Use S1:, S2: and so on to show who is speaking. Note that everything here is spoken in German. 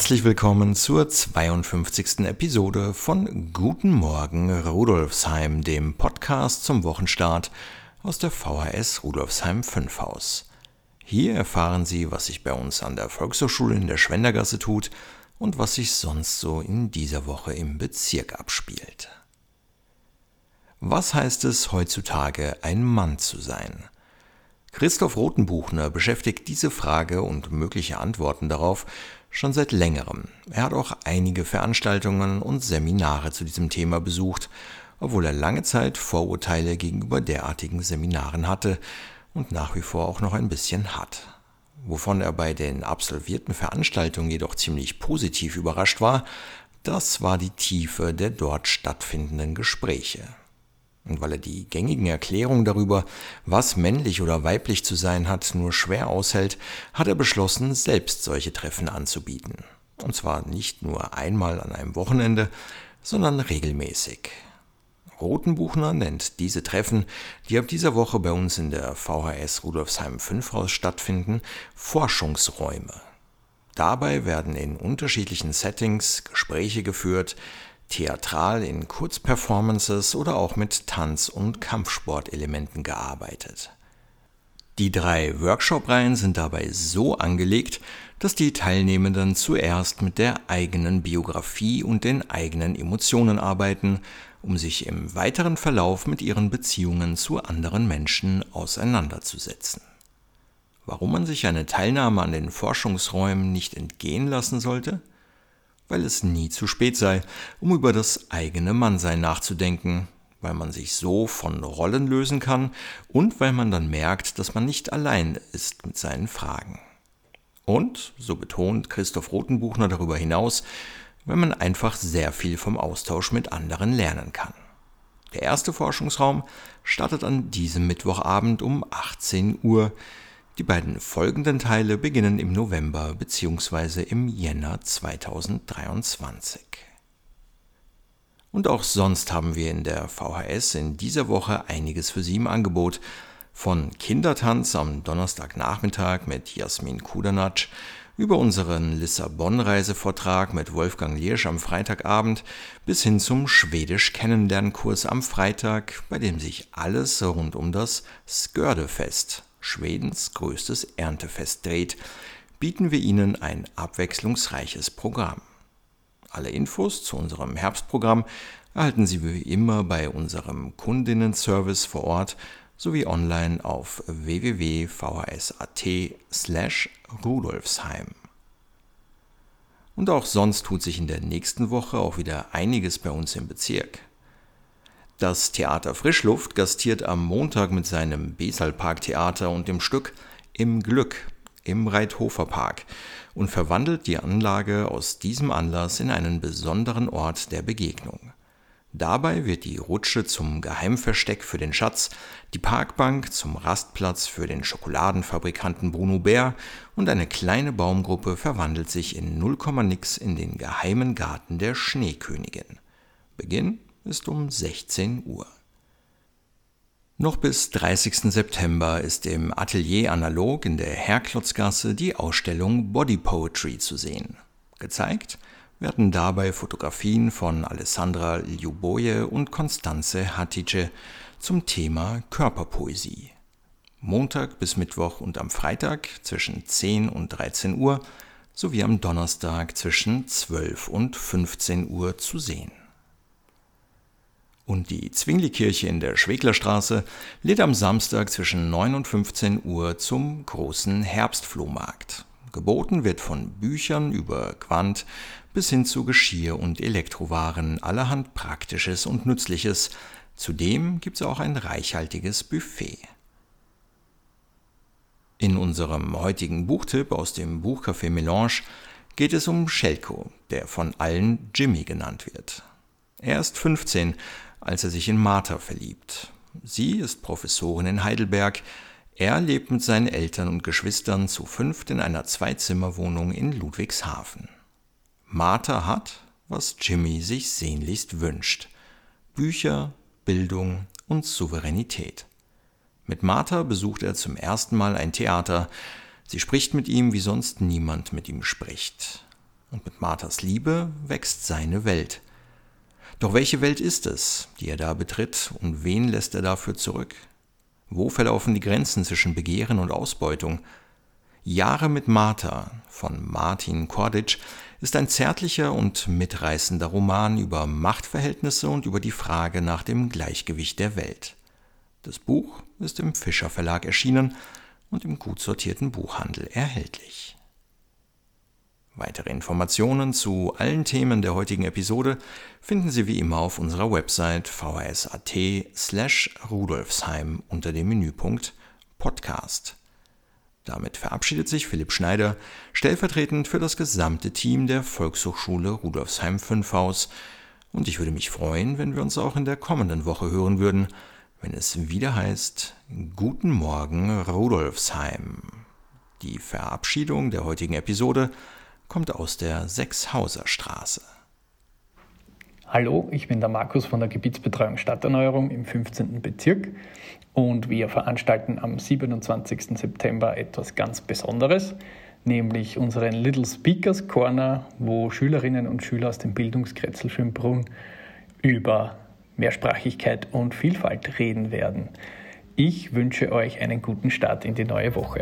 S1: Herzlich willkommen zur 52. Episode von Guten Morgen Rudolfsheim, dem Podcast zum Wochenstart aus der VHS Rudolfsheim 5 Haus. Hier erfahren Sie, was sich bei uns an der Volkshochschule in der Schwendergasse tut und was sich sonst so in dieser Woche im Bezirk abspielt. Was heißt es heutzutage, ein Mann zu sein? Christoph Rotenbuchner beschäftigt diese Frage und mögliche Antworten darauf schon seit längerem. Er hat auch einige Veranstaltungen und Seminare zu diesem Thema besucht, obwohl er lange Zeit Vorurteile gegenüber derartigen Seminaren hatte und nach wie vor auch noch ein bisschen hat. Wovon er bei den absolvierten Veranstaltungen jedoch ziemlich positiv überrascht war, das war die Tiefe der dort stattfindenden Gespräche. Und weil er die gängigen Erklärungen darüber, was männlich oder weiblich zu sein hat, nur schwer aushält, hat er beschlossen, selbst solche Treffen anzubieten. Und zwar nicht nur einmal an einem Wochenende, sondern regelmäßig. Rotenbuchner nennt diese Treffen, die ab dieser Woche bei uns in der VHS Rudolfsheim 5 Haus stattfinden, Forschungsräume. Dabei werden in unterschiedlichen Settings Gespräche geführt, theatral in Kurzperformances oder auch mit Tanz- und Kampfsportelementen gearbeitet. Die drei Workshop-Reihen sind dabei so angelegt, dass die Teilnehmenden zuerst mit der eigenen Biografie und den eigenen Emotionen arbeiten, um sich im weiteren Verlauf mit ihren Beziehungen zu anderen Menschen auseinanderzusetzen. Warum man sich eine Teilnahme an den Forschungsräumen nicht entgehen lassen sollte? Weil es nie zu spät sei, um über das eigene Mannsein nachzudenken, weil man sich so von Rollen lösen kann und weil man dann merkt, dass man nicht allein ist mit seinen Fragen. Und, so betont Christoph Rotenbuchner darüber hinaus, weil man einfach sehr viel vom Austausch mit anderen lernen kann. Der erste Forschungsraum startet an diesem Mittwochabend um 18 Uhr die beiden folgenden Teile beginnen im November bzw. im Jänner 2023. Und auch sonst haben wir in der VHS in dieser Woche einiges für Sie im Angebot. Von Kindertanz am Donnerstagnachmittag mit Jasmin Kudanatsch über unseren Lissabon-Reisevortrag mit Wolfgang Liersch am Freitagabend bis hin zum Schwedisch-Kennenlernkurs am Freitag, bei dem sich alles rund um das Skördefest Schwedens größtes Erntefest dreht, bieten wir Ihnen ein abwechslungsreiches Programm. Alle Infos zu unserem Herbstprogramm erhalten Sie wie immer bei unserem Kundinnenservice vor Ort sowie online auf www.vhs.at slash rudolfsheim. Und auch sonst tut sich in der nächsten Woche auch wieder einiges bei uns im Bezirk. Das Theater Frischluft gastiert am Montag mit seinem Besalpark-Theater und dem Stück Im Glück im Reithofer Park und verwandelt die Anlage aus diesem Anlass in einen besonderen Ort der Begegnung. Dabei wird die Rutsche zum Geheimversteck für den Schatz, die Parkbank zum Rastplatz für den Schokoladenfabrikanten Bruno Bär und eine kleine Baumgruppe verwandelt sich in 0, nix in den geheimen Garten der Schneekönigin. Beginn ist um 16 Uhr. Noch bis 30. September ist im Atelier Analog in der Herklotzgasse die Ausstellung Body Poetry zu sehen. Gezeigt werden dabei Fotografien von Alessandra Ljuboje und Konstanze Hatice zum Thema Körperpoesie. Montag bis Mittwoch und am Freitag zwischen 10 und 13 Uhr sowie am Donnerstag zwischen 12 und 15 Uhr zu sehen. Und die Zwingli-Kirche in der Schweglerstraße lädt am Samstag zwischen 9 und 15 Uhr zum großen Herbstflohmarkt. Geboten wird von Büchern über Quant bis hin zu Geschirr und Elektrowaren, allerhand Praktisches und Nützliches. Zudem gibt es auch ein reichhaltiges Buffet. In unserem heutigen Buchtipp aus dem Buchcafé Melange geht es um Schelko, der von allen Jimmy genannt wird. Er ist 15, als er sich in Martha verliebt. Sie ist Professorin in Heidelberg. Er lebt mit seinen Eltern und Geschwistern zu fünft in einer Zweizimmerwohnung in Ludwigshafen. Martha hat, was Jimmy sich sehnlichst wünscht. Bücher, Bildung und Souveränität. Mit Martha besucht er zum ersten Mal ein Theater. Sie spricht mit ihm, wie sonst niemand mit ihm spricht. Und mit Marthas Liebe wächst seine Welt. Doch welche Welt ist es, die er da betritt, und wen lässt er dafür zurück? Wo verlaufen die Grenzen zwischen Begehren und Ausbeutung? Jahre mit Martha von Martin Korditsch ist ein zärtlicher und mitreißender Roman über Machtverhältnisse und über die Frage nach dem Gleichgewicht der Welt. Das Buch ist im Fischer Verlag erschienen und im gut sortierten Buchhandel erhältlich. Weitere Informationen zu allen Themen der heutigen Episode finden Sie wie immer auf unserer Website vhs.at slash rudolfsheim unter dem Menüpunkt Podcast. Damit verabschiedet sich Philipp Schneider stellvertretend für das gesamte Team der Volkshochschule Rudolfsheim 5 Haus und ich würde mich freuen, wenn wir uns auch in der kommenden Woche hören würden, wenn es wieder heißt Guten Morgen Rudolfsheim. Die Verabschiedung der heutigen Episode kommt aus der Sechshauser Straße.
S2: Hallo, ich bin der Markus von der Gebietsbetreuung Stadterneuerung im 15. Bezirk und wir veranstalten am 27. September etwas ganz Besonderes, nämlich unseren Little Speakers Corner, wo Schülerinnen und Schüler aus dem Bildungskretzel Schönbrunn über Mehrsprachigkeit und Vielfalt reden werden. Ich wünsche euch einen guten Start in die neue Woche.